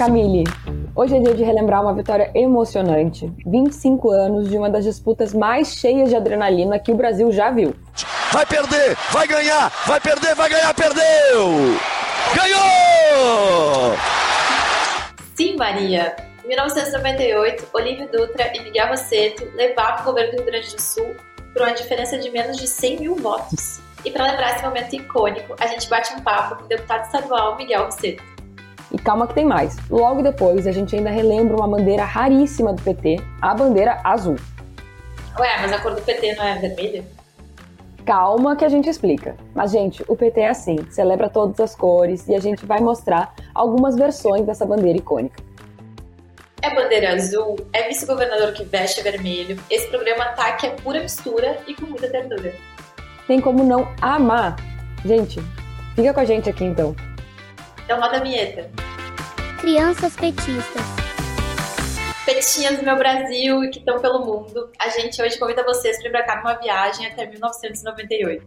Camille, hoje é dia de relembrar uma vitória emocionante. 25 anos de uma das disputas mais cheias de adrenalina que o Brasil já viu. Vai perder, vai ganhar, vai perder, vai ganhar, perdeu! Ganhou! Sim, Maria. Em 1998, Olívio Dutra e Miguel Rosseto levavam o governo do Rio Grande do Sul por uma diferença de menos de 100 mil votos. E para lembrar esse momento icônico, a gente bate um papo com o deputado estadual Miguel Rosseto. E calma que tem mais. Logo depois, a gente ainda relembra uma bandeira raríssima do PT, a bandeira azul. Ué, mas a cor do PT não é vermelha? Calma que a gente explica. Mas, gente, o PT é assim, celebra todas as cores e a gente vai mostrar algumas versões dessa bandeira icônica. É bandeira azul, é vice-governador que veste vermelho. Esse programa tá que é pura mistura e com muita ternura. Tem como não amar. Gente, fica com a gente aqui então. Então roda a vinheta. Crianças petistas. Petinhas do meu Brasil e que estão pelo mundo. A gente hoje convida vocês para embarcar numa viagem até 1998.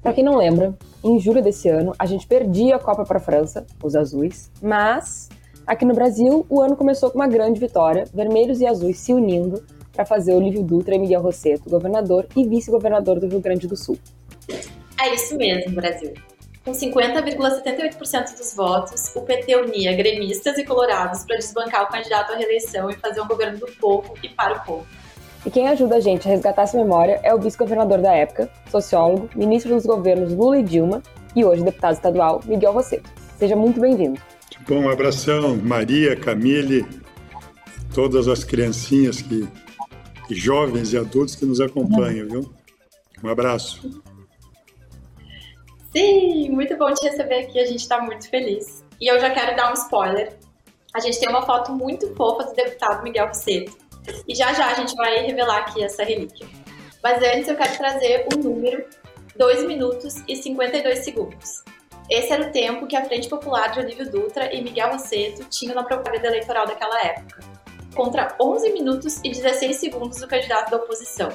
Para quem não lembra, em julho desse ano a gente perdia a Copa para a França, os azuis, mas aqui no Brasil o ano começou com uma grande vitória, vermelhos e azuis se unindo para fazer Olívio Dutra e Miguel Rosseto, governador e vice-governador do Rio Grande do Sul. É isso mesmo, Brasil. Com 50,78% dos votos, o PT unia gremistas e colorados para desbancar o candidato à reeleição e fazer um governo do povo e para o povo. E quem ajuda a gente a resgatar essa memória é o vice-governador da época, sociólogo, ministro dos governos Lula e Dilma e hoje deputado estadual Miguel Rosseto. Seja muito bem-vindo. Bom, um abração, Maria, Camille, todas as criancinhas que, jovens e adultos que nos acompanham, viu? Um abraço. Sim, muito bom te receber aqui, a gente está muito feliz. E eu já quero dar um spoiler. A gente tem uma foto muito fofa do deputado Miguel Rosseto. E já já a gente vai revelar aqui essa relíquia. Mas antes eu quero trazer o um número 2 minutos e 52 segundos. Esse era o tempo que a Frente Popular de Olívio Dutra e Miguel Rosseto tinham na propaganda eleitoral daquela época, contra 11 minutos e 16 segundos do candidato da oposição.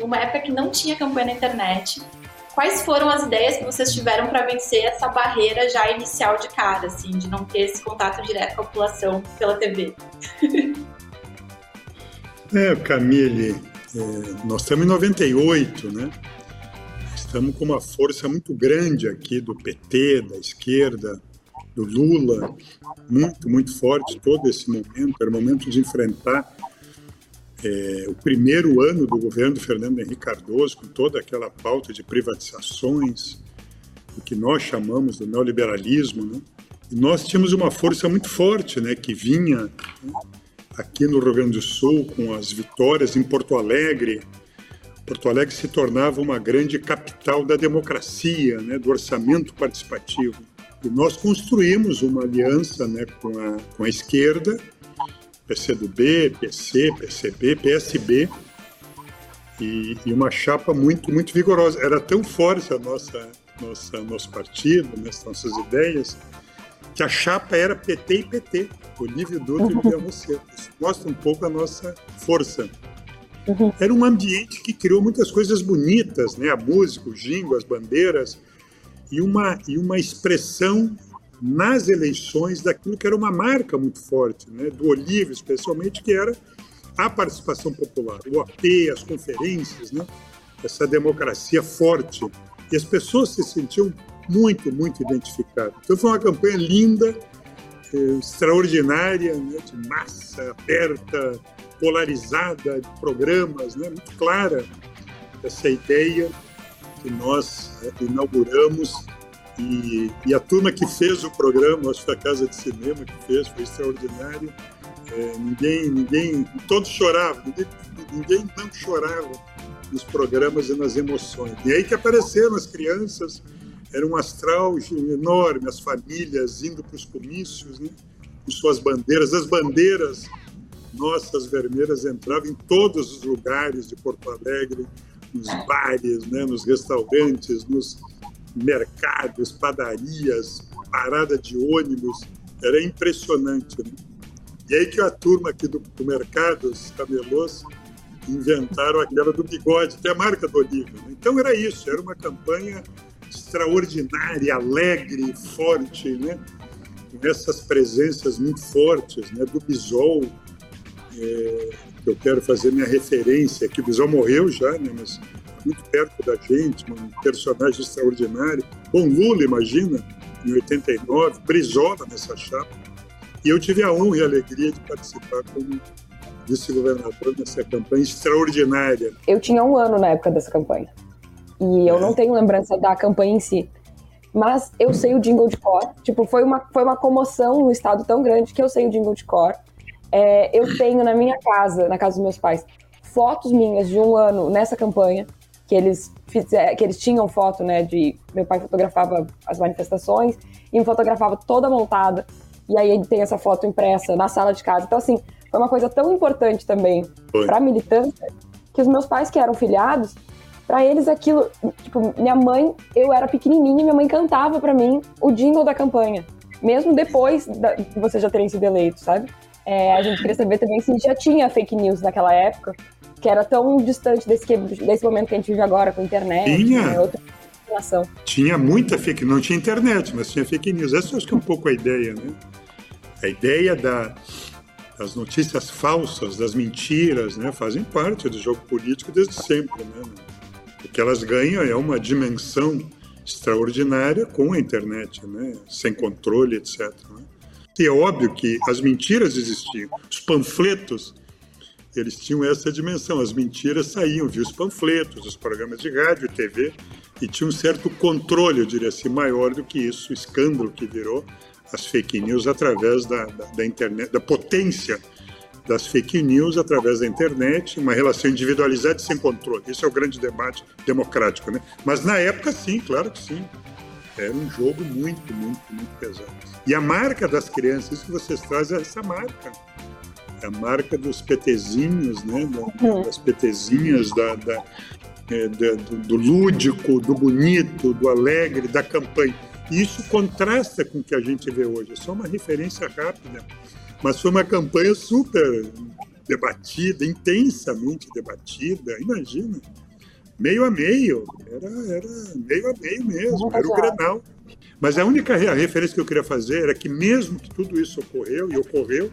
Uma época que não tinha campanha na internet quais foram as ideias que vocês tiveram para vencer essa barreira já inicial de cara, assim, de não ter esse contato direto com a população pela TV? é, Camille, é, nós estamos em 98, né? Estamos com uma força muito grande aqui do PT, da esquerda, do Lula, muito, muito forte todo esse momento. Era o momento de enfrentar é, o primeiro ano do governo do Fernando Henrique Cardoso, com toda aquela pauta de privatizações, o que nós chamamos do neoliberalismo, né? E nós tínhamos uma força muito forte, né, que vinha né, aqui no Rio Grande do Sul com as vitórias em Porto Alegre. Porto Alegre se tornava uma grande capital da democracia, né, do orçamento participativo. E nós construímos uma aliança né, com, a, com a esquerda PCdoB, PC, PCB, PSB, e, e, uma chapa muito, muito vigorosa. Era tão forte a nossa, nossa nosso partido, né, nossas ideias, que a chapa era PT e PT, Olívio Dutra uhum. e Miguel Rosseto. Isso mostra um pouco a nossa força. Uhum. Era um ambiente que criou muitas coisas bonitas, né? A música, o jingo, as bandeiras e uma e uma expressão nas eleições daquilo que era uma marca muito forte, né, do Olívio, especialmente, que era a participação popular, o AP, as conferências, né, essa democracia forte. E as pessoas se sentiam muito, muito identificadas. Então foi uma campanha linda, eh, extraordinária, né, de massa, aberta, polarizada, de programas, né, muito clara essa ideia que nós eh, inauguramos e, e, a turma que fez o programa, acho que a Casa de Cinema que fez, foi extraordinário. É, ninguém, ninguém, todos choravam, ninguém, ninguém não chorava nos programas e nas emoções. E aí que apareceram as crianças, era um astral enorme, as famílias indo para os comícios, né, com suas bandeiras. As bandeiras nossas vermelhas entravam em todos os lugares de Porto Alegre, nos bares, né, nos restaurantes, nos mercados, padarias, parada de ônibus, era impressionante. Né? E aí que a turma aqui do, do Mercados Camelôs inventaram aquela do bigode, que é a marca do Olívio. Né? Então era isso, era uma campanha extraordinária, alegre, forte, né? com essas presenças muito fortes, né, do Bisol, é, que eu quero fazer minha referência aqui. O Bisol morreu já, né, mas muito perto da gente, um personagem extraordinário. Bom, Lula, imagina, em 89, Brizola nessa chapa. E eu tive a honra e a alegria de participar como vice-governador nessa campanha extraordinária. Eu tinha um ano na época dessa campanha. E eu é. não tenho lembrança da campanha em si. Mas eu sei o jingle de cor. Tipo, foi uma, foi uma comoção no estado tão grande que eu sei o jingle de cor. É, eu tenho na minha casa, na casa dos meus pais, fotos minhas de um ano nessa campanha que eles fizer, que eles tinham foto, né, de meu pai fotografava as manifestações e me fotografava toda montada. E aí ele tem essa foto impressa na sala de casa. Então assim, foi uma coisa tão importante também para militância que os meus pais que eram filiados, para eles aquilo, tipo, minha mãe, eu era pequenininha, minha mãe cantava para mim o jingle da campanha, mesmo depois de vocês já terem sido eleitos, sabe? É, a gente queria saber também se já tinha fake news naquela época, que era tão distante desse, desse momento que a gente vive agora com a internet. Tinha. Né, outra relação. Tinha muita fake não tinha internet, mas tinha fake news. Essa eu acho que é um pouco a ideia, né? A ideia da, das notícias falsas, das mentiras, né, fazem parte do jogo político desde sempre, né? O que elas ganham é uma dimensão extraordinária com a internet, né? Sem controle, etc. Né? E é óbvio que as mentiras existiam, os panfletos eles tinham essa dimensão. As mentiras saíam via os panfletos, os programas de rádio e TV, e tinha um certo controle, eu diria assim, maior do que isso, o escândalo que virou as fake news através da, da, da internet, da potência das fake news através da internet, uma relação individualizada e sem controle. Esse é o grande debate democrático, né? Mas na época, sim, claro que sim. Era um jogo muito, muito, muito pesado. E a marca das crianças, isso que vocês trazem é essa marca a marca dos petezinhos, né? Uhum. Das petezinhas, da, da, é, da do, do, lúdico, do bonito, do alegre, da campanha. E isso contrasta com o que a gente vê hoje. É só uma referência rápida, mas foi uma campanha super debatida, intensamente debatida. Imagina, meio a meio, era, era meio a meio mesmo, era o Grenal. Mas a única referência que eu queria fazer era que mesmo que tudo isso ocorreu, e ocorreu,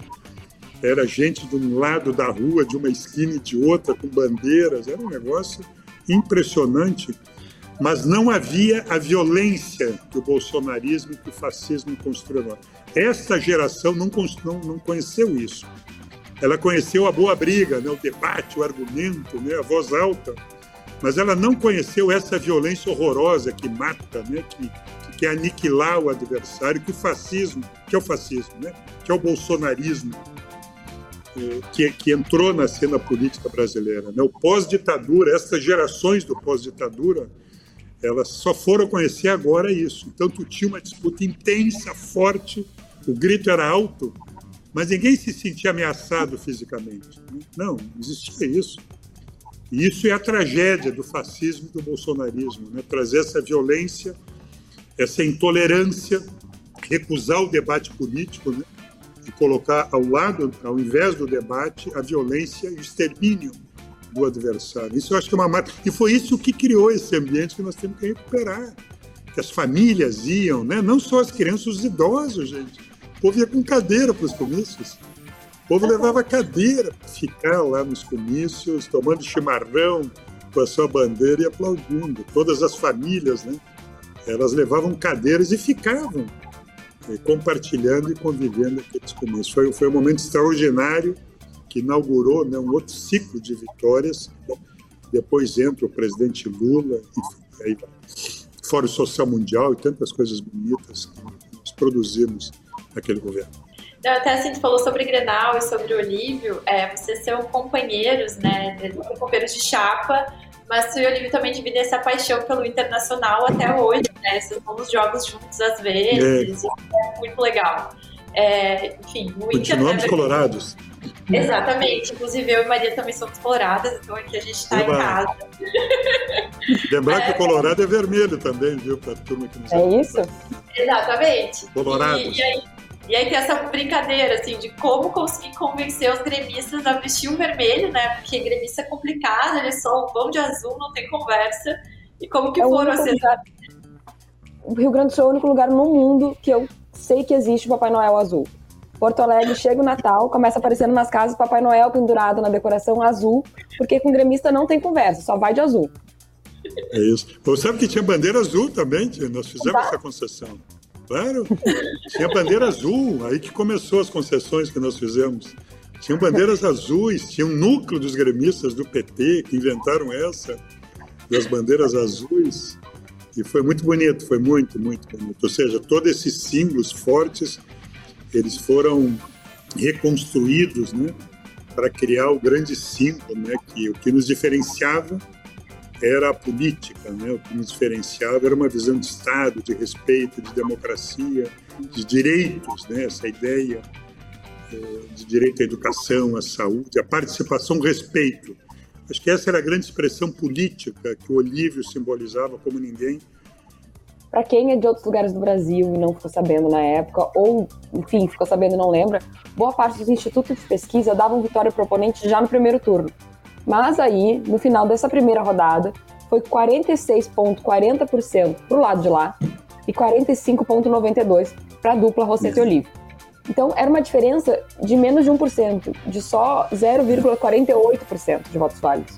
era gente de um lado da rua, de uma esquina e de outra, com bandeiras, era um negócio impressionante, mas não havia a violência que o bolsonarismo e que o fascismo construíram. Esta geração não, não, não conheceu isso. Ela conheceu a boa briga, né, o debate, o argumento, né, a voz alta, mas ela não conheceu essa violência horrorosa que mata, né, que, que aniquilar o adversário, que o fascismo, que é o fascismo, né, que é o bolsonarismo, que, que entrou na cena política brasileira. Né? O pós-ditadura, essas gerações do pós-ditadura, elas só foram conhecer agora isso. Então, tu tinha uma disputa intensa, forte, o grito era alto, mas ninguém se sentia ameaçado fisicamente. Né? Não, existia isso. E isso é a tragédia do fascismo e do bolsonarismo, né? trazer essa violência, essa intolerância, recusar o debate político, né? E colocar ao lado, ao invés do debate, a violência e o extermínio do adversário. Isso eu acho que é uma marca. E foi isso que criou esse ambiente que nós temos que recuperar. Que as famílias iam, né? não só as crianças, os idosos, gente. O povo ia com cadeira para os comícios. O povo levava cadeira para ficar lá nos comícios, tomando chimarrão com a sua bandeira e aplaudindo. Todas as famílias, né? Elas levavam cadeiras e ficavam compartilhando e convivendo aqueles começos. Foi, foi um momento extraordinário que inaugurou né, um outro ciclo de vitórias. Depois entra o presidente Lula, e aí, Fórum Social Mundial e tantas coisas bonitas que nós produzimos naquele governo. Até assim, tu falou sobre Grenal e sobre Olívio, é, vocês são companheiros, né, companheiros de chapa, mas tu e o Olívio também dividem essa paixão pelo internacional até hoje, né? Vocês vão nos jogos juntos às vezes, é, é muito legal. É, enfim, o Continuamos colorados. Exatamente. Inclusive, eu e Maria também somos coloradas, então aqui a gente está em casa. Lembrar é, que o colorado é vermelho também, viu? Para turma que não sabe. É isso? Exatamente. Colorado. E, e, aí, e aí tem essa brincadeira, assim, de como conseguir convencer os gremistas a vestir o vermelho, né? Porque gremista é complicado, eles só vão de azul, não tem conversa. E como que é foram essas... O Rio Grande do Sul é o único lugar no mundo que eu sei que existe o Papai Noel azul. Porto Alegre chega o Natal, começa aparecendo nas casas Papai Noel pendurado na decoração azul, porque com gremista não tem conversa, só vai de azul. É isso. Você sabe que tinha bandeira azul também, nós fizemos tá. essa concessão. Claro, tinha bandeira azul, aí que começou as concessões que nós fizemos. Tinham bandeiras azuis, tinha um núcleo dos gremistas do PT que inventaram essa, das bandeiras azuis. E foi muito bonito, foi muito, muito bonito. Ou seja, todos esses símbolos fortes, eles foram reconstruídos, né, para criar o grande símbolo, né, que o que nos diferenciava era a política, né? o que nos diferenciava era uma visão de Estado, de respeito, de democracia, de direitos, né? essa ideia eh, de direito à educação, à saúde, à participação, respeito. Acho que essa era a grande expressão política que o Olívio simbolizava como ninguém. Para quem é de outros lugares do Brasil e não ficou sabendo na época, ou, enfim, ficou sabendo e não lembra, boa parte dos institutos de pesquisa davam vitória para o oponente já no primeiro turno. Mas aí, no final dessa primeira rodada, foi 46,40% para o lado de lá e 45,92% para a dupla Rosseto e Olivo. Então, era uma diferença de menos de 1%, de só 0,48% de votos válidos.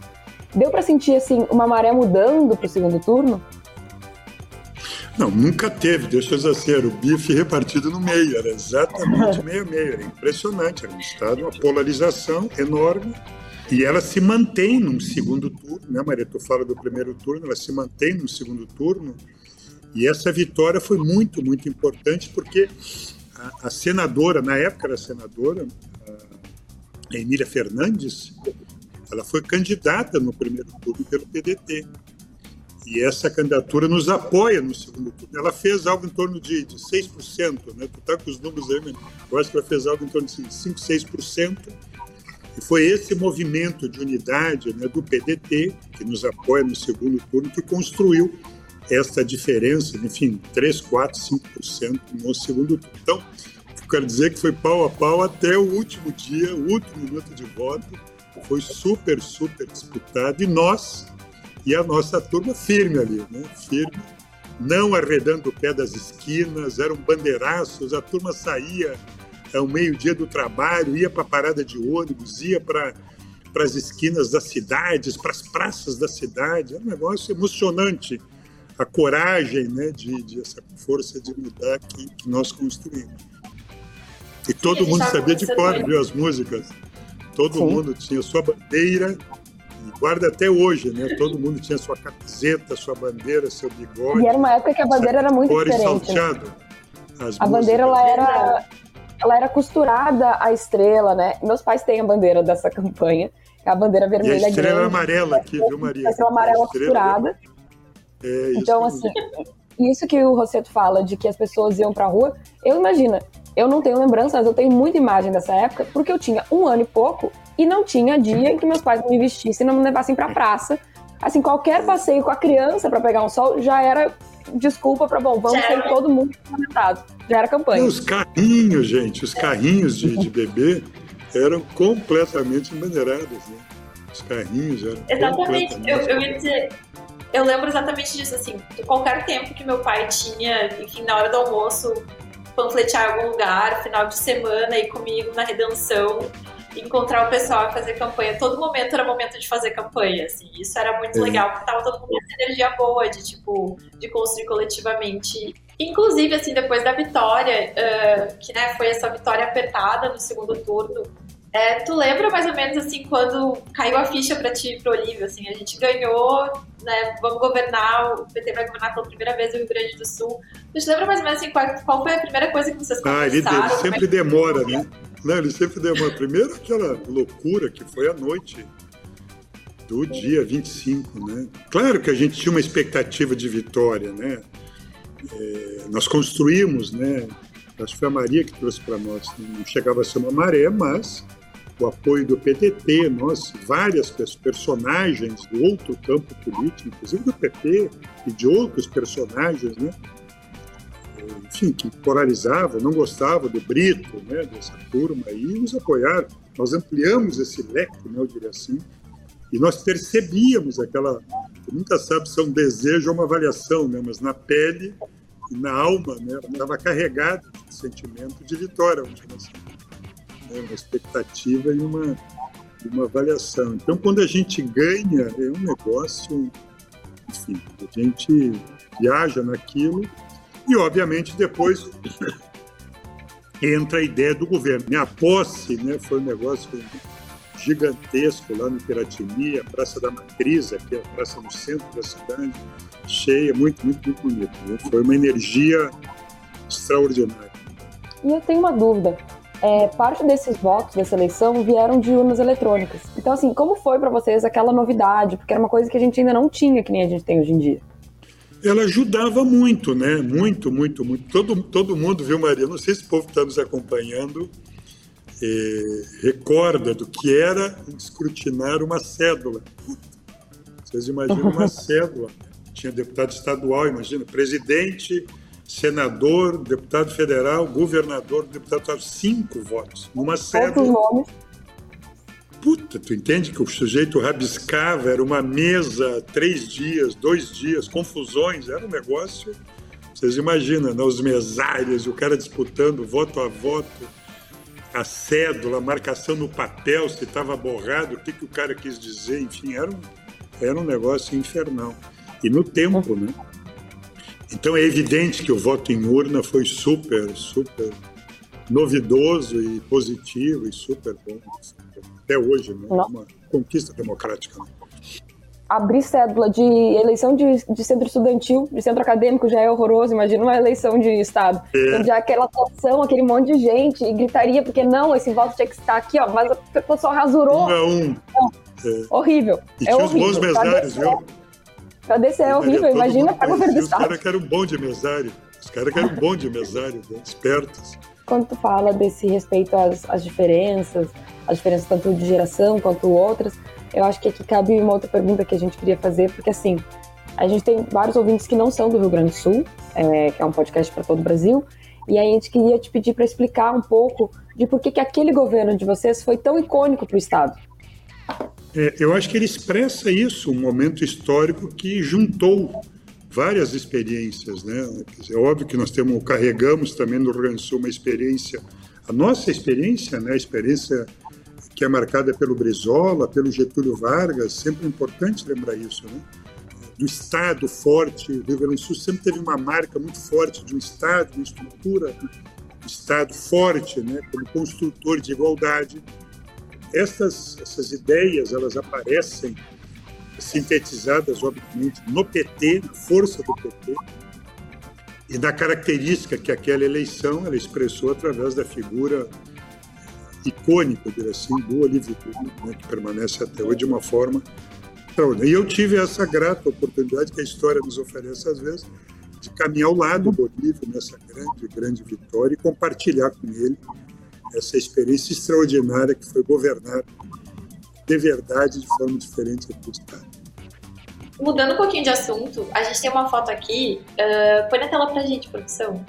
Deu para sentir, assim, uma maré mudando para o segundo turno? Não, nunca teve, deixa eu dizer assim, o bife repartido no meio, era exatamente meio-meio, era impressionante, era um estado, uma polarização enorme, e ela se mantém num segundo turno, né, Maria? Tu fala do primeiro turno, ela se mantém no segundo turno. E essa vitória foi muito, muito importante, porque a, a senadora, na época era senadora, a Emília Fernandes, ela foi candidata no primeiro turno pelo PDT. E essa candidatura nos apoia no segundo turno. Ela fez algo em torno de, de 6%, né? Tu tá com os números aí, eu acho que ela fez algo em torno de 5, 6%. E foi esse movimento de unidade né, do PDT, que nos apoia no segundo turno, que construiu essa diferença, enfim, 3, 4, 5% no segundo turno. Então, eu quero dizer que foi pau a pau até o último dia, o último minuto de voto, foi super, super disputado, e nós e a nossa turma firme ali, né? firme, não arredando o pé das esquinas, eram bandeiraços, a turma saía ao meio-dia do trabalho, ia para a parada de ônibus, ia para para as esquinas das cidades, para as praças da cidade. É um negócio emocionante a coragem, né, de, de essa força de mudar que, que nós construímos. E todo Sim, mundo sabia de cor, viu, as músicas. Todo Sim. mundo tinha sua bandeira e guarda até hoje, né? Todo mundo tinha sua camiseta, sua bandeira, seu bigode. E era uma época que a bandeira era muito diferente. Né? Salteado. Né? a bandeira ela era ela era costurada à estrela, né? Meus pais têm a bandeira dessa campanha, a bandeira vermelha. E a estrela grande, amarela aqui, viu, Maria? A estrela amarela a estrela costurada. É, então, assim, isso que o Rosseto fala de que as pessoas iam pra rua, eu imagino, eu não tenho lembrança, mas eu tenho muita imagem dessa época, porque eu tinha um ano e pouco e não tinha dia em que meus pais me vestissem e não me levassem pra praça. Assim, qualquer passeio com a criança para pegar um sol já era desculpa para bom, vamos sair todo mundo comentado. Já era campanha. E os carrinhos, gente, os carrinhos de, de bebê eram completamente embandeirados, né? Os carrinhos eram. Exatamente. Eu, eu ia dizer, eu lembro exatamente disso, assim, qualquer tempo que meu pai tinha, enfim, na hora do almoço, panfletear em algum lugar, final de semana, ir comigo na redenção, encontrar o pessoal e fazer campanha. Todo momento era momento de fazer campanha, assim. Isso era muito legal, porque tava todo mundo com essa energia boa de, tipo, de construir coletivamente. Inclusive, assim, depois da vitória, uh, que, né, foi essa vitória apertada no segundo turno, é, tu lembra mais ou menos, assim, quando caiu a ficha para ti e pro Olívio, assim, a gente ganhou, né, vamos governar, o PT vai governar pela primeira vez o Rio Grande do Sul. Tu te lembra mais ou menos, assim, qual, qual foi a primeira coisa que vocês conversaram? Ah, ele, sempre é demora, né? Não, ele sempre demora. Primeiro aquela loucura que foi a noite do dia 25, né? Claro que a gente tinha uma expectativa de vitória, né? É, nós construímos, né? Acho que foi a Maria que trouxe para nós. Né? Não chegava a ser uma maré, mas o apoio do PTT, nós, várias personagens do outro campo político, inclusive do PT e de outros personagens, né? Enfim, que polarizavam, não gostavam do Brito, né, dessa turma, e nos apoiaram. Nós ampliamos esse leque, né, eu diria assim, e nós percebíamos aquela. Nunca sabe se é um desejo ou uma avaliação, né, mas na pele na alma, né? Estava carregada de sentimento de vitória, assim. Né? Uma expectativa e uma, uma avaliação. Então, quando a gente ganha, é um negócio, enfim, a gente viaja naquilo e, obviamente, depois entra a ideia do governo. Minha posse né, foi um negócio gigantesco lá no Piratini, a Praça da Matriz, aqui a praça no centro da cidade, cheia, muito, muito, muito bonita. Né? Foi uma energia extraordinária. E eu tenho uma dúvida. É, parte desses votos dessa eleição vieram de urnas eletrônicas. Então, assim, como foi para vocês aquela novidade? Porque era uma coisa que a gente ainda não tinha, que nem a gente tem hoje em dia. Ela ajudava muito, né? Muito, muito, muito. Todo, todo mundo, viu, Maria? Não sei se o povo está nos acompanhando, é, recorda do que era escrutinar uma cédula. Vocês imaginam uma cédula? Tinha deputado estadual, imagina, presidente, senador, deputado federal, governador, deputado cinco votos numa cédula. Puta, tu entende que o sujeito rabiscava, era uma mesa, três dias, dois dias, confusões, era um negócio. Vocês imaginam, né? os mesários, o cara disputando voto a voto a cédula, a marcação no papel, se estava borrado, o que, que o cara quis dizer, enfim, era um, era um negócio infernal. E no tempo, né? Então é evidente que o voto em urna foi super, super novidoso e positivo e super bom. Até hoje, né? Uma conquista democrática. Né? abrir cédula de eleição de, de, centro estudantil, de centro acadêmico já é horroroso, imagina uma eleição de Estado. É. Então, já aquela atuação, aquele monte de gente, e gritaria, porque não, esse voto tinha que estar aqui, ó, mas a pessoa rasurou. Um a um. É. Horrível. E é tinha horrível. os bons mesários, viu? Pra descer é horrível, imagina para governo do Estado. Os caras que eram bom de mesário, os caras que eram bom de mesário, né? espertos. Quando tu fala desse respeito às, às diferenças, as diferenças tanto de geração quanto outras, eu acho que aqui cabe uma outra pergunta que a gente queria fazer, porque assim, a gente tem vários ouvintes que não são do Rio Grande do Sul, é, que é um podcast para todo o Brasil, e aí a gente queria te pedir para explicar um pouco de por que, que aquele governo de vocês foi tão icônico para o Estado. É, eu acho que ele expressa isso, um momento histórico que juntou várias experiências, né? é óbvio que nós temos, carregamos também no Rio Grande do Sul uma experiência, a nossa experiência, né? A experiência que é marcada pelo Brizola, pelo Getúlio Vargas, sempre é importante lembrar isso, né? Do Estado forte, o Rio Grande do Sul sempre teve uma marca muito forte de um Estado, uma estrutura, um Estado forte, né? Como construtor de igualdade. Essas, essas ideias, elas aparecem sintetizadas, obviamente, no PT, na força do PT, e da característica que aquela eleição ela expressou através da figura icônico, dizer assim, do Olívio Dutra, né, que permanece até hoje de uma forma extraordinária. E eu tive essa grata oportunidade que a história nos oferece às vezes, de caminhar ao lado do Olívio nessa grande, grande vitória e compartilhar com ele essa experiência extraordinária que foi governar de verdade de forma diferente do Estado. Mudando um pouquinho de assunto, a gente tem uma foto aqui. Uh, põe na tela pra gente, produção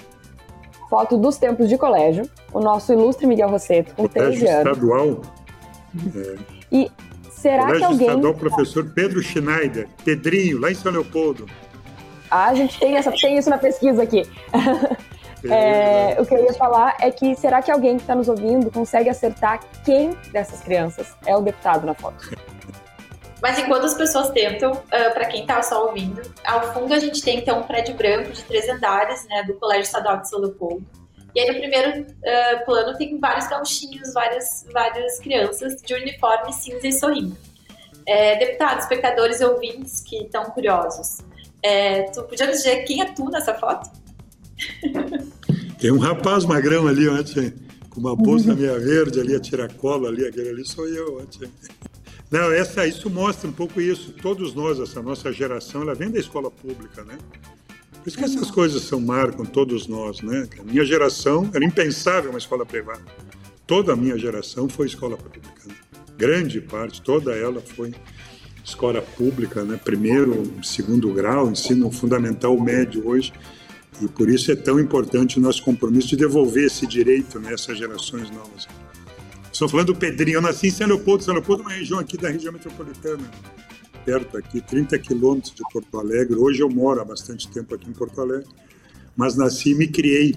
foto dos tempos de colégio, o nosso ilustre Miguel Rosseto, com colégio 13 anos. estadual. É. E será colégio que alguém... estadual, professor Pedro Schneider, Pedrinho, lá em São Leopoldo. Ah, a gente tem, essa, tem isso na pesquisa aqui. É, o que eu ia falar é que será que alguém que está nos ouvindo consegue acertar quem dessas crianças é o deputado na foto? Mas enquanto as pessoas tentam, uh, ah, para quem está só ouvindo, ao fundo a gente tem então um prédio branco de três andares, né, do Colégio Estadual de São Leopoldo. E aí no primeiro uh, plano tem vários gauchinhos, várias, várias crianças de uniforme cinza e sorrindo. É, deputados, espectadores e ouvintes que estão curiosos, é, tu podia dizer quem é tu nessa foto? Tem um rapaz magrão ali ontem, com uma bolsa meia verde ali, a tiracolo ali, aquele ali sou eu ontem. Não, essa, isso mostra um pouco isso. Todos nós, essa nossa geração, ela vem da escola pública, né? Por isso que essas coisas são marcam todos nós, né? A minha geração era impensável uma escola privada. Toda a minha geração foi escola pública. Né? Grande parte, toda ela foi escola pública, né? Primeiro, segundo grau, ensino fundamental médio hoje. E por isso é tão importante o nosso compromisso de devolver esse direito nessas né, gerações novas. Estou falando do Pedrinho. Eu nasci em São Leopoldo. São Leopoldo é uma região aqui da região metropolitana, perto aqui, 30 quilômetros de Porto Alegre. Hoje eu moro há bastante tempo aqui em Porto Alegre. mas nasci e me criei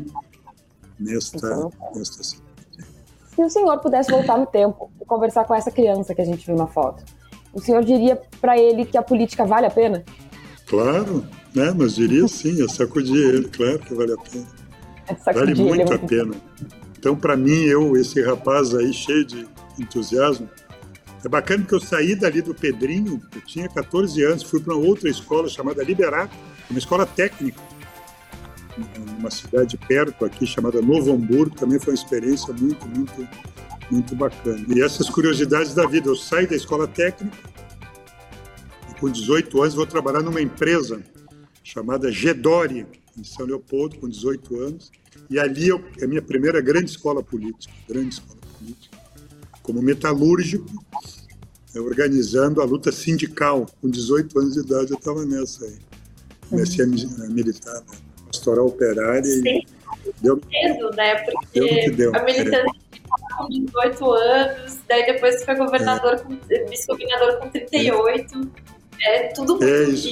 nesta, então, nesta cidade. Se o senhor pudesse voltar no tempo e conversar com essa criança que a gente viu na foto, o senhor diria para ele que a política vale a pena? Claro, né? Mas diria sim, eu sacudi ele, claro que vale a pena. Vale muito a pena. Então, para mim, eu, esse rapaz aí cheio de entusiasmo, é bacana que eu saí dali do Pedrinho, eu tinha 14 anos, fui para outra escola chamada Liberato, uma escola técnica, numa cidade perto aqui chamada Novo Hamburgo, também foi uma experiência muito, muito, muito bacana. E essas curiosidades da vida, eu saí da escola técnica, e com 18 anos vou trabalhar numa empresa chamada Gedori, em São Leopoldo, com 18 anos, e ali eu, é a minha primeira grande escola política, grande escola política, como metalúrgico, organizando a luta sindical. Com 18 anos de idade eu estava nessa aí. Comecei uhum. a militar na pastoral operária Sim. e deu medo, né? Porque deu a militância é. com 18 anos, daí depois foi governador, é. com, vice-governador com 38. É tudo muito, é isso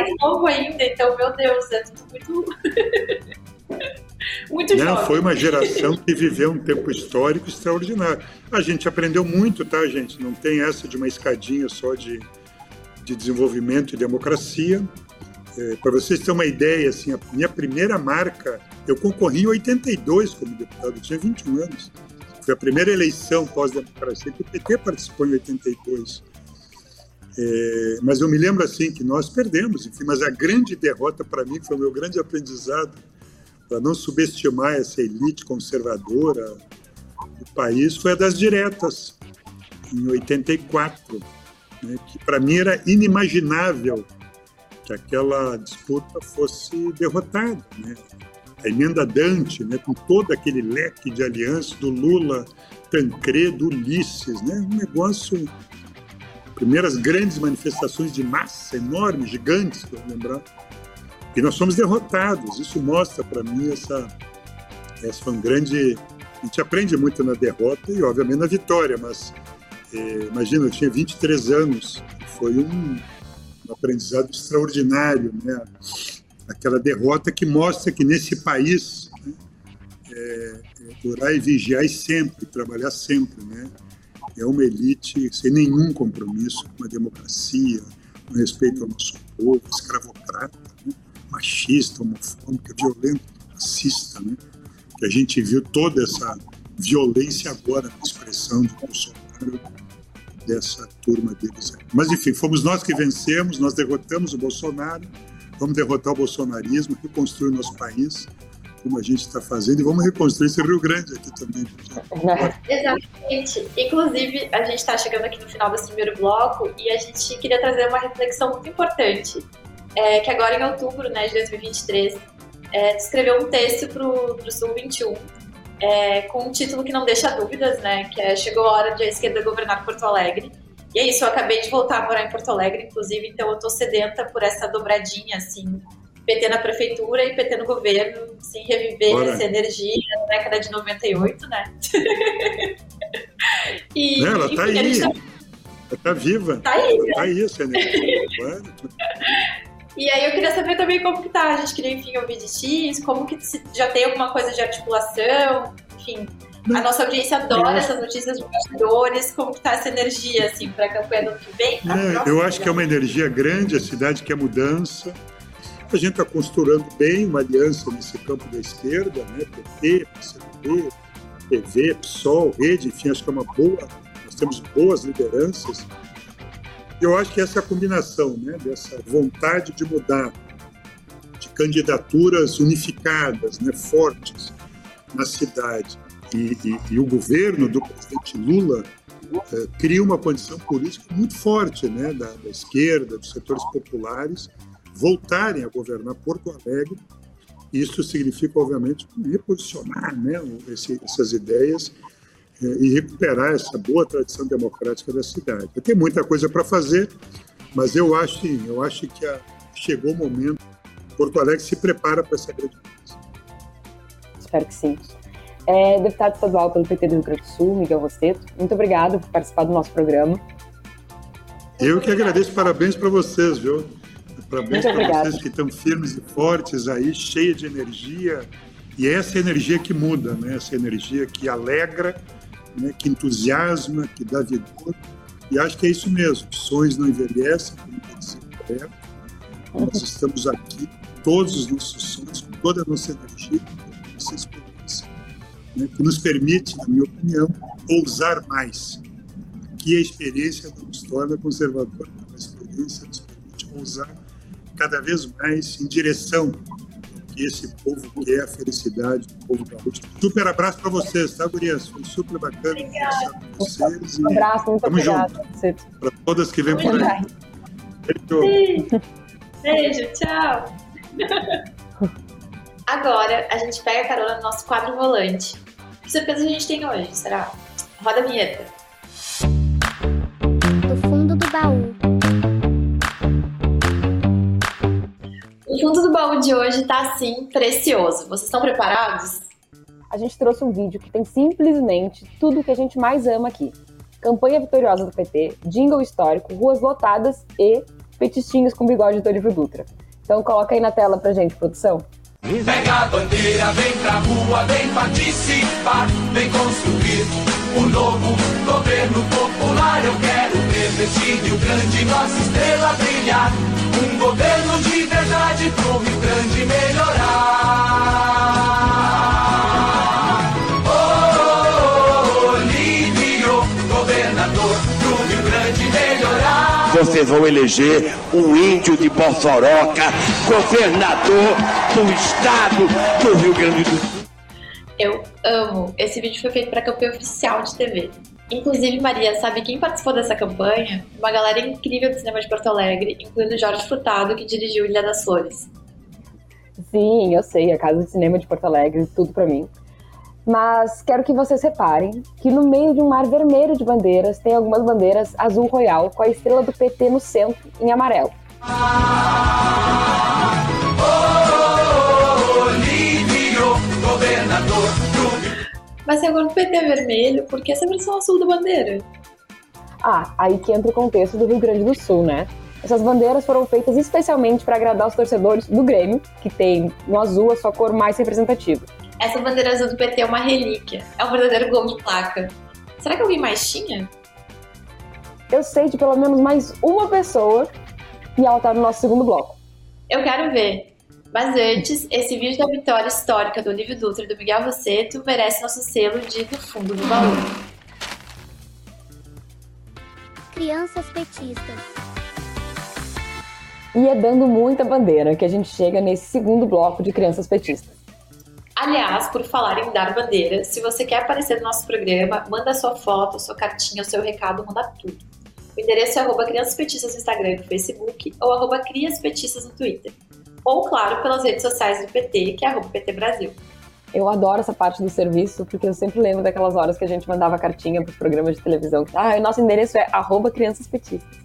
mais novo ainda, então, meu Deus, é tudo muito. muito Não, jovem. Foi uma geração que viveu um tempo histórico extraordinário. A gente aprendeu muito, tá, gente? Não tem essa de uma escadinha só de, de desenvolvimento e democracia. É, Para vocês terem uma ideia, assim, a minha primeira marca, eu concorri em 82 como deputado, eu tinha 21 anos. Foi a primeira eleição pós-democracia que o PT participou em 82. É, mas eu me lembro assim que nós perdemos, enfim, mas a grande derrota para mim, foi o meu grande aprendizado, para não subestimar essa elite conservadora do país, foi a das diretas, em 84, né, que para mim era inimaginável que aquela disputa fosse derrotada. Né? A emenda Dante, né, com todo aquele leque de alianças do Lula, Tancredo, Ulisses, né, um negócio primeiras grandes manifestações de massa enormes, gigantes, para lembrar. E nós fomos derrotados. Isso mostra para mim essa, essa foi um grande. A gente aprende muito na derrota e, obviamente, na vitória, mas é, imagina, eu tinha 23 anos, foi um, um aprendizado extraordinário, né? Aquela derrota que mostra que nesse país né, é, é, orar e vigiar sempre, trabalhar sempre, né? É uma elite sem nenhum compromisso com a democracia, com respeito ao nosso povo, escravocrata, né? machista, homofóbica, violento, racista, né? que a gente viu toda essa violência agora na expressão de Bolsonaro, dessa turma deles. Mas, enfim, fomos nós que vencemos, nós derrotamos o Bolsonaro, vamos derrotar o bolsonarismo, reconstruir o nosso país, como a gente está fazendo, e vamos reconstruir esse Rio Grande aqui também. Exatamente. Inclusive, a gente está chegando aqui no final desse primeiro bloco e a gente queria trazer uma reflexão muito importante, é, que agora em outubro né, de 2023, é, escreveu um texto para o Sul 21, é, com um título que não deixa dúvidas, né, que é Chegou a hora de a esquerda governar Porto Alegre. E é isso, eu acabei de voltar a morar em Porto Alegre, inclusive, então eu tô sedenta por essa dobradinha, assim, PT na prefeitura e PT no governo, sem reviver Bora. essa energia na década de 98, né? e, Ela enfim, tá aí. Tá... Ela tá viva. Tá aí. Né? Tá aí essa energia. E aí eu queria saber também como que tá. A gente queria, enfim, ouvir de X, como que já tem alguma coisa de articulação, enfim. A nossa audiência adora essas notícias de bastidores, como que tá essa energia, assim, para a campanha do ano que vem? É, eu acho que é uma energia grande, a cidade quer mudança, a gente está costurando bem uma aliança nesse campo da esquerda, né? PT, PCdoB, PV, PSOL, Rede, enfim, acho que é uma boa, nós temos boas lideranças. Eu acho que essa é combinação, né? Dessa vontade de mudar, de candidaturas unificadas, né? Fortes na cidade. E, e, e o governo do presidente Lula eh, cria uma condição política muito forte, né? Da, da esquerda, dos setores populares, voltarem a governar Porto Alegre. Isso significa, obviamente, reposicionar né, esse, essas ideias é, e recuperar essa boa tradição democrática da cidade. Tem muita coisa para fazer, mas eu acho, eu acho que a, chegou o momento. Porto Alegre se prepara para essa grande coisa. Espero que sim. É, deputado estadual pelo PT do Rio Grande do Sul, Miguel Rosseto, muito obrigado por participar do nosso programa. Eu que agradeço, parabéns para vocês, viu? Parabéns para vocês que estão firmes e fortes aí, cheia de energia. E é essa energia que muda, né? essa energia que alegra, né? que entusiasma, que dá vigor. E acho que é isso mesmo. Sonhos não envelhecem, como disse Roberto. Nós estamos aqui, todos os nossos sonhos, com toda a nossa energia, com nossa experiência, né? que nos permite, na minha opinião, ousar mais. Que a experiência não nos torna conservador, a experiência nos permite ousar cada vez mais em direção que esse povo quer, a felicidade do povo gaúcho. Super abraço para vocês, tá, Gurias? Foi super bacana conversar com vocês. Um abraço, muito obrigada. Para todas que vêm por aí. Beijo. Beijo, tchau. Agora, a gente pega a carona no nosso quadro volante. Que surpresa a gente tem hoje, será? Roda a vinheta. Do fundo do baú. O fundo do baú de hoje tá assim, precioso. Vocês estão preparados? A gente trouxe um vídeo que tem simplesmente tudo o que a gente mais ama aqui. Campanha vitoriosa do PT, jingle histórico, ruas lotadas e petistinhos com bigode do Olívio Dutra. Então coloca aí na tela pra gente, produção. Pega a bandeira, vem pra rua, vem participar, vem construir um novo governo popular. Eu quero ver neste Rio Grande nossa estrela brilhar. Um governo de verdade pro Rio Grande melhorar. Oh, Olívio, governador pro Rio Grande melhorar. Vocês vão eleger um índio de Bossoroca, governador do estado do Rio Grande do Sul. Eu amo. Esse vídeo foi feito para campanha oficial de TV. Inclusive, Maria, sabe quem participou dessa campanha? Uma galera incrível do cinema de Porto Alegre, incluindo Jorge Furtado, que dirigiu Ilha das Flores. Sim, eu sei, a Casa de Cinema de Porto Alegre, tudo pra mim. Mas quero que vocês reparem que no meio de um mar vermelho de bandeiras tem algumas bandeiras azul royal com a estrela do PT no centro em amarelo. Oh, Rio Mas se agora o PT é vermelho, por que essa versão azul da bandeira? Ah, aí que entra o contexto do Rio Grande do Sul, né? Essas bandeiras foram feitas especialmente para agradar os torcedores do Grêmio, que tem no azul a sua cor mais representativa. Essa bandeira azul do PT é uma relíquia. É um verdadeiro gol de placa. Será que alguém mais tinha? Eu sei de pelo menos mais uma pessoa e ela tá no nosso segundo bloco. Eu quero ver. Mas antes, esse vídeo da vitória histórica do Olívio Dutra e do Miguel Rosseto merece nosso selo de do fundo do baú. Crianças petistas. E é dando muita bandeira que a gente chega nesse segundo bloco de crianças petistas. Aliás, por falar em dar bandeira, se você quer aparecer no nosso programa, manda sua foto, sua cartinha, o seu recado, manda tudo. O endereço é arroba Crianças Petistas no Instagram e no Facebook, ou arroba Crias Petistas no Twitter. Ou, claro, pelas redes sociais do PT, que é arroba PT Brasil. Eu adoro essa parte do serviço, porque eu sempre lembro daquelas horas que a gente mandava cartinha para os programas de televisão. Ah, o nosso endereço é arroba Crianças Petistas.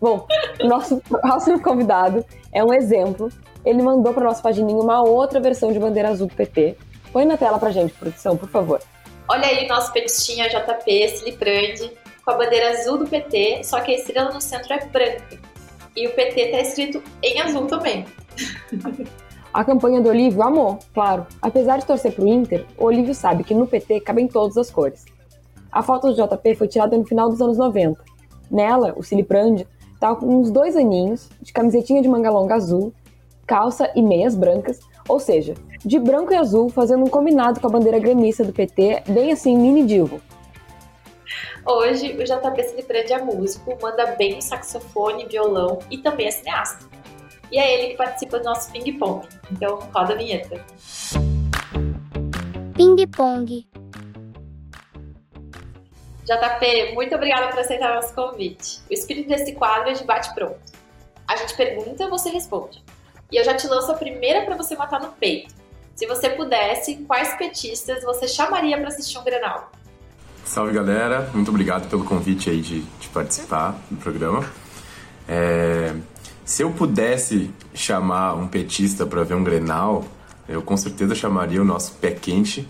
Bom, o nosso próximo convidado é um exemplo. Ele mandou para nossa pagininha uma outra versão de bandeira azul do PT. Põe na tela pra gente, produção, por favor. Olha aí nosso petistinha JP, Siliprande, com a bandeira azul do PT, só que a estrela no centro é branca. E o PT tá escrito em azul também. A campanha do Olívio amou, claro. Apesar de torcer pro Inter, o Olívio sabe que no PT cabem todas as cores. A foto do JP foi tirada no final dos anos 90. Nela, o Siliprande tá com uns dois aninhos, de camisetinha de manga longa azul, calça e meias brancas, ou seja, de branco e azul, fazendo um combinado com a bandeira gremista do PT, bem assim, mini divo. Hoje, o JP Siliprande é músico, manda bem saxofone, violão e também é cineasta. E é ele que participa do nosso ping-pong. Então, roda a vinheta. Ping pong. JP, muito obrigada por aceitar nosso convite. O espírito desse quadro é de bate-pronto. A gente pergunta, você responde. E eu já te lanço a primeira para você matar no peito. Se você pudesse, quais petistas você chamaria para assistir um Grenal? Salve galera, muito obrigado pelo convite aí de, de participar do programa. É, se eu pudesse chamar um petista para ver um Grenal, eu com certeza chamaria o nosso pé quente,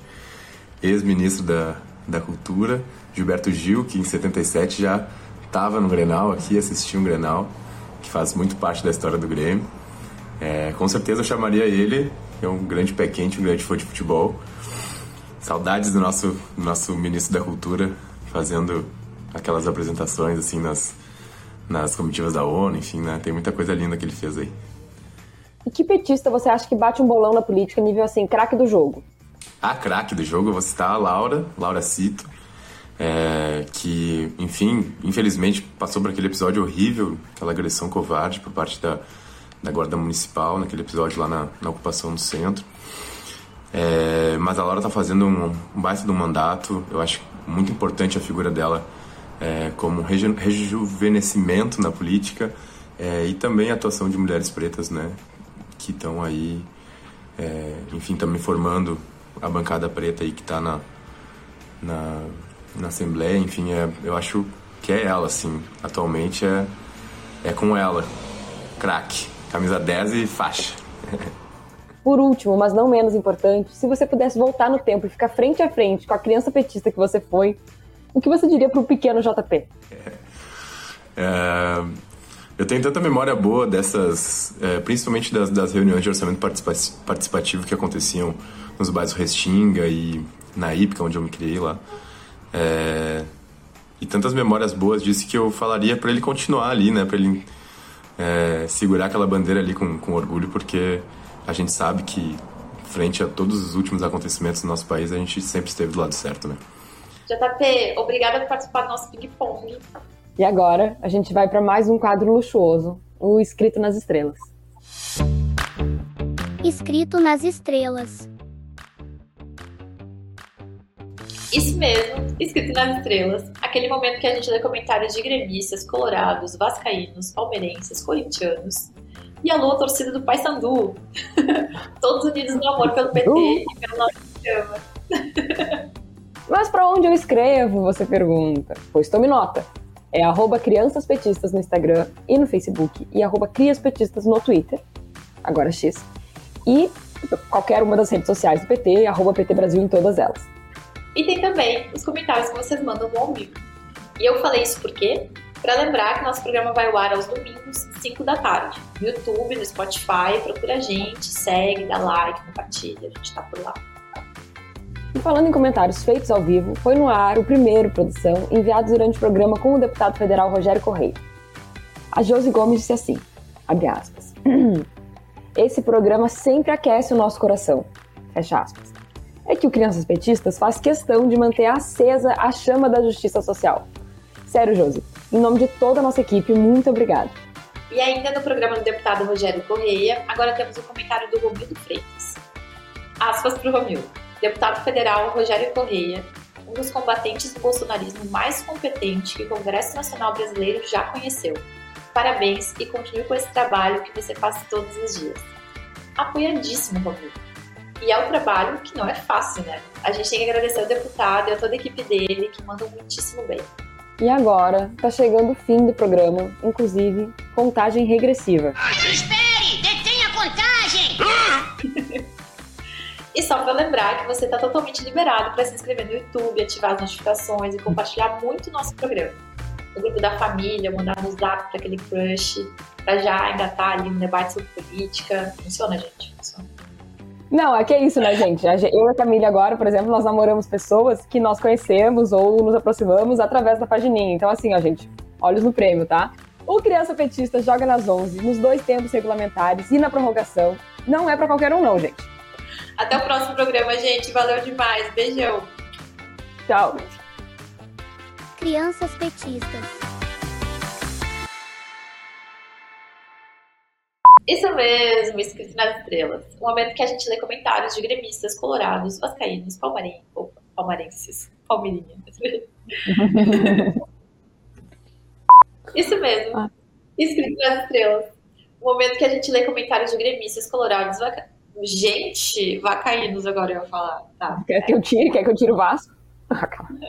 ex-ministro da, da Cultura, Gilberto Gil, que em 77 já estava no Grenal aqui, assistia um Grenal, que faz muito parte da história do Grêmio. É, com certeza eu chamaria ele, que é um grande pé quente, um grande fã de futebol. Saudades do nosso, nosso ministro da Cultura, fazendo aquelas apresentações assim nas, nas comitivas da ONU, enfim, né? Tem muita coisa linda que ele fez aí. E que petista você acha que bate um bolão na política nível assim, craque do jogo? A craque do jogo, eu vou citar a Laura, Laura Cito, é, que, enfim, infelizmente passou por aquele episódio horrível, aquela agressão covarde por parte da, da Guarda Municipal, naquele episódio lá na, na ocupação do centro. É, mas a Laura está fazendo um, um baita do mandato, eu acho muito importante a figura dela é, como reju rejuvenescimento na política é, e também a atuação de mulheres pretas, né, que estão aí, é, enfim, também formando a bancada preta aí que está na, na, na Assembleia, enfim, é, eu acho que é ela, assim, atualmente é, é com ela, craque, camisa 10 e faixa. Por último, mas não menos importante, se você pudesse voltar no tempo e ficar frente a frente com a criança petista que você foi, o que você diria para o pequeno JP? É, eu tenho tanta memória boa dessas, é, principalmente das, das, reuniões de orçamento participativo que aconteciam nos bairros Restinga e na IPCA, onde eu me criei lá. É, e tantas memórias boas disso que eu falaria para ele continuar ali, né? Para ele é, segurar aquela bandeira ali com, com orgulho, porque a gente sabe que, frente a todos os últimos acontecimentos do nosso país, a gente sempre esteve do lado certo, né? JP, obrigada por participar do nosso Ping Pong. E agora, a gente vai para mais um quadro luxuoso, o Escrito nas Estrelas. Escrito nas Estrelas. Isso mesmo, escrito nas estrelas. Aquele momento que a gente lê comentários de gremistas, colorados, vascaínos, palmeirenses, corintianos. E a lua torcida do Paysandu. Todos unidos no amor pelo PT uh. e pelo nosso programa. Mas para onde eu escrevo, você pergunta? Pois tome nota. É arroba Crianças Petistas no Instagram e no Facebook e arroba Crias Petistas no Twitter, agora X. E qualquer uma das redes sociais do PT, arroba PT Brasil em todas elas. E tem também os comentários que vocês mandam no ao vivo. E eu falei isso por quê? Para lembrar que nosso programa vai ao ar aos domingos, 5 da tarde. No YouTube, no Spotify, procura a gente, segue, dá like, compartilha, a gente tá por lá. E falando em comentários feitos ao vivo, foi no ar o primeiro produção enviado durante o programa com o deputado federal Rogério Correia. A Josi Gomes disse assim, abre aspas, esse programa sempre aquece o nosso coração, fecha aspas é que o Crianças Petistas faz questão de manter acesa a chama da justiça social. Sério, Josi, em nome de toda a nossa equipe, muito obrigada. E ainda no programa do deputado Rogério Correia, agora temos o um comentário do Romildo Freitas. Aspas para o Romildo. Deputado federal Rogério Correia, um dos combatentes do bolsonarismo mais competente que o Congresso Nacional Brasileiro já conheceu. Parabéns e continue com esse trabalho que você faz todos os dias. Apoiadíssimo, Romildo. E é um trabalho que não é fácil, né? A gente tem que agradecer ao deputado e a toda a equipe dele, que mandam muitíssimo bem. E agora, tá chegando o fim do programa, inclusive contagem regressiva. Espere! E só para lembrar que você está totalmente liberado para se inscrever no YouTube, ativar as notificações e compartilhar muito o nosso programa. No grupo da família, mandar no zap para aquele crush, para já engatar ali no debate sobre política. Funciona, gente? Funciona. Não, é que é isso, né, gente? Eu e a Camila agora, por exemplo, nós namoramos pessoas que nós conhecemos ou nos aproximamos através da pagininha. Então, assim, ó, gente, olhos no prêmio, tá? O Criança Petista joga nas 11, nos dois tempos regulamentares e na prorrogação. Não é para qualquer um, não, gente. Até o próximo programa, gente. Valeu demais. Beijão. Tchau. Crianças Petistas. Isso mesmo, escrito nas estrelas. O momento que a gente lê comentários de gremistas colorados, vascaínos, palmarenses, palmarenses, palmeirinha. Isso mesmo, ah. escrito nas estrelas. O momento que a gente lê comentários de gremistas colorados, gente, vacaínos agora eu ia falar. Tá. Quer que eu tire? Quer que eu tire o Vasco?